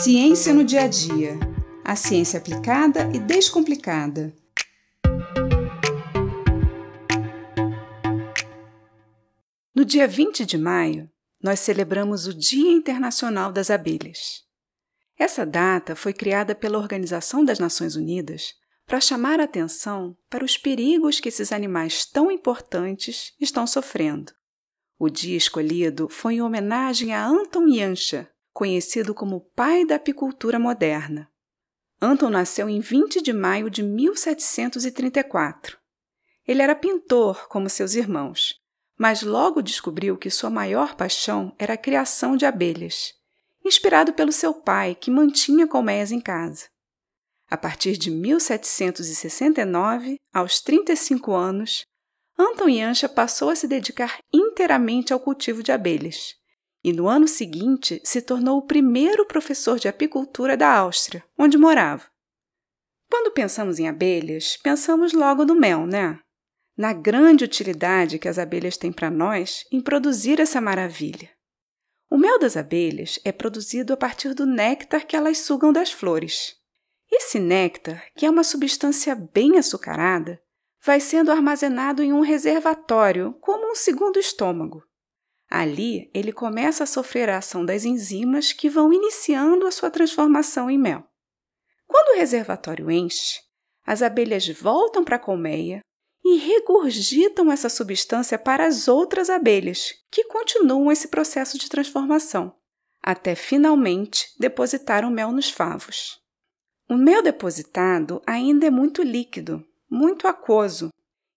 Ciência no dia a dia. A ciência aplicada e descomplicada. No dia 20 de maio, nós celebramos o Dia Internacional das Abelhas. Essa data foi criada pela Organização das Nações Unidas para chamar a atenção para os perigos que esses animais tão importantes estão sofrendo. O dia escolhido foi em homenagem a Anton Janša, conhecido como pai da apicultura moderna. Anton nasceu em 20 de maio de 1734. Ele era pintor, como seus irmãos, mas logo descobriu que sua maior paixão era a criação de abelhas, inspirado pelo seu pai, que mantinha colmeias em casa. A partir de 1769, aos 35 anos, Anton Janša passou a se dedicar inteiramente ao cultivo de abelhas e no ano seguinte se tornou o primeiro professor de apicultura da Áustria, onde morava. Quando pensamos em abelhas, pensamos logo no mel, né? Na grande utilidade que as abelhas têm para nós em produzir essa maravilha. O mel das abelhas é produzido a partir do néctar que elas sugam das flores. Esse néctar, que é uma substância bem açucarada, vai sendo armazenado em um reservatório, como um segundo estômago. Ali, ele começa a sofrer a ação das enzimas que vão iniciando a sua transformação em mel. Quando o reservatório enche, as abelhas voltam para a colmeia e regurgitam essa substância para as outras abelhas, que continuam esse processo de transformação, até finalmente depositar o mel nos favos. O mel depositado ainda é muito líquido, muito aquoso,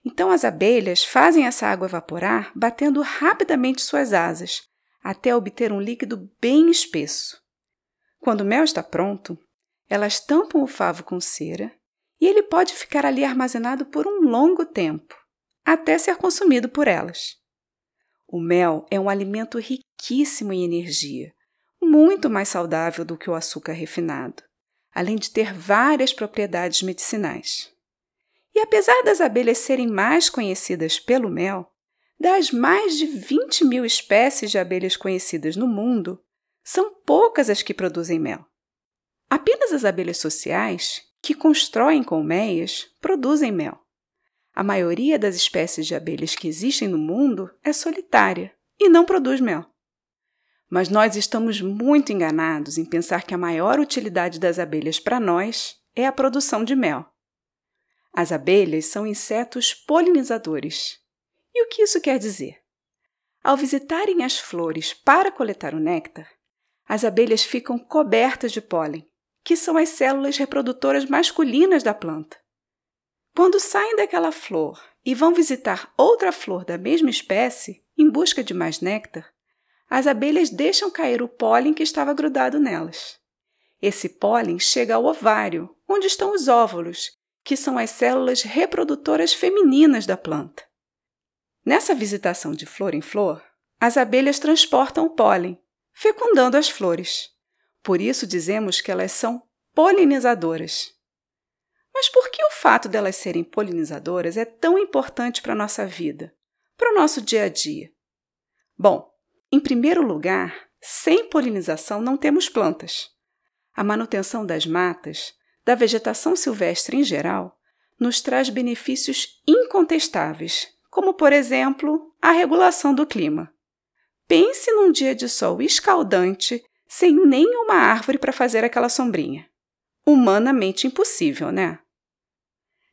então as abelhas fazem essa água evaporar batendo rapidamente suas asas, até obter um líquido bem espesso. Quando o mel está pronto, elas tampam o favo com cera e ele pode ficar ali armazenado por um longo tempo, até ser consumido por elas. O mel é um alimento riquíssimo em energia, muito mais saudável do que o açúcar refinado, além de ter várias propriedades medicinais. Apesar das abelhas serem mais conhecidas pelo mel, das mais de 20 mil espécies de abelhas conhecidas no mundo, são poucas as que produzem mel. Apenas as abelhas sociais, que constroem colmeias, produzem mel. A maioria das espécies de abelhas que existem no mundo é solitária e não produz mel. Mas nós estamos muito enganados em pensar que a maior utilidade das abelhas para nós é a produção de mel. As abelhas são insetos polinizadores. E o que isso quer dizer? Ao visitarem as flores para coletar o néctar, as abelhas ficam cobertas de pólen, que são as células reprodutoras masculinas da planta. Quando saem daquela flor e vão visitar outra flor da mesma espécie em busca de mais néctar, as abelhas deixam cair o pólen que estava grudado nelas. Esse pólen chega ao ovário, onde estão os óvulos, que são as células reprodutoras femininas da planta. Nessa visitação de flor em flor, as abelhas transportam o pólen, fecundando as flores. Por isso dizemos que elas são polinizadoras. Mas por que o fato delas serem polinizadoras é tão importante para a nossa vida, para o nosso dia a dia? Bom, em primeiro lugar, sem polinização não temos plantas. A manutenção das matas da vegetação silvestre em geral, nos traz benefícios incontestáveis, como, por exemplo, a regulação do clima. Pense num dia de sol escaldante sem nenhuma árvore para fazer aquela sombrinha. Humanamente impossível, né?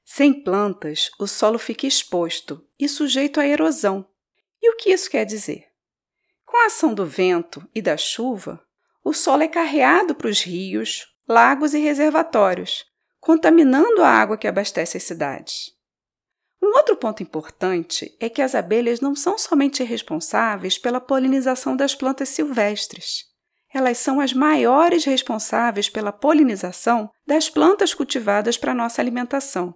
Sem plantas, o solo fica exposto e sujeito à erosão. E o que isso quer dizer? Com a ação do vento e da chuva, o solo é carreado para os rios, lagos e reservatórios, contaminando a água que abastece as cidades. Um outro ponto importante é que as abelhas não são somente responsáveis pela polinização das plantas silvestres. Elas são as maiores responsáveis pela polinização das plantas cultivadas para nossa alimentação.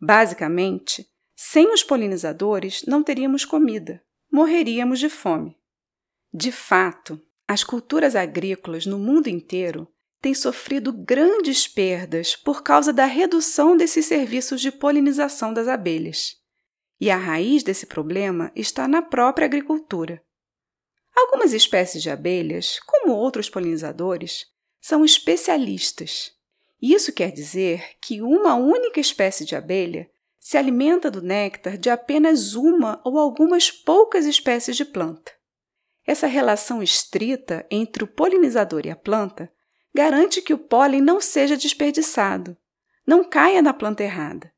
Basicamente, sem os polinizadores não teríamos comida, morreríamos de fome. De fato, as culturas agrícolas no mundo inteiro tem sofrido grandes perdas por causa da redução desses serviços de polinização das abelhas. E a raiz desse problema está na própria agricultura. Algumas espécies de abelhas, como outros polinizadores, são especialistas. Isso quer dizer que uma única espécie de abelha se alimenta do néctar de apenas uma ou algumas poucas espécies de planta. Essa relação estrita entre o polinizador e a planta garante que o pólen não seja desperdiçado, não caia na planta errada.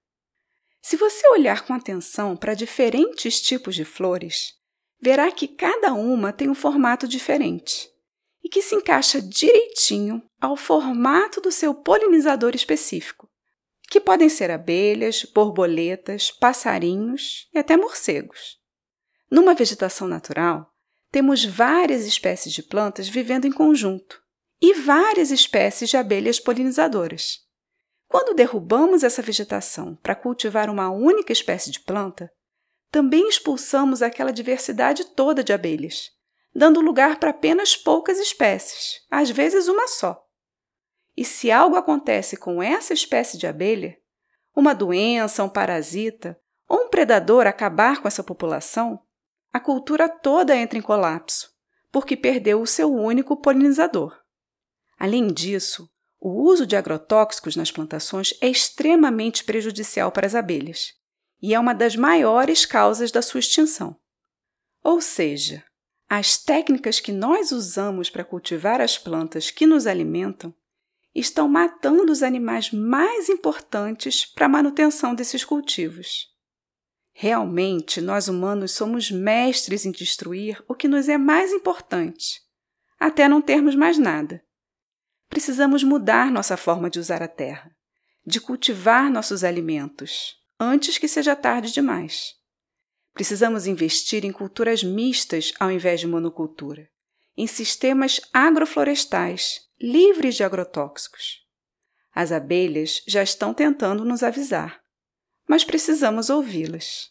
Se você olhar com atenção para diferentes tipos de flores, verá que cada uma tem um formato diferente e que se encaixa direitinho ao formato do seu polinizador específico, que podem ser abelhas, borboletas, passarinhos e até morcegos. Numa vegetação natural, temos várias espécies de plantas vivendo em conjunto e várias espécies de abelhas polinizadoras. Quando derrubamos essa vegetação para cultivar uma única espécie de planta, também expulsamos aquela diversidade toda de abelhas, dando lugar para apenas poucas espécies, às vezes uma só. E se algo acontece com essa espécie de abelha, uma doença, um parasita ou um predador acabar com essa população, a cultura toda entra em colapso, porque perdeu o seu único polinizador. Além disso, o uso de agrotóxicos nas plantações é extremamente prejudicial para as abelhas e é uma das maiores causas da sua extinção. Ou seja, as técnicas que nós usamos para cultivar as plantas que nos alimentam estão matando os animais mais importantes para a manutenção desses cultivos. Realmente, nós humanos somos mestres em destruir o que nos é mais importante, até não termos mais nada precisamos mudar nossa forma de usar a terra, de cultivar nossos alimentos, antes que seja tarde demais. Precisamos investir em culturas mistas ao invés de monocultura, em sistemas agroflorestais livres de agrotóxicos. As abelhas já estão tentando nos avisar, mas precisamos ouvi-las.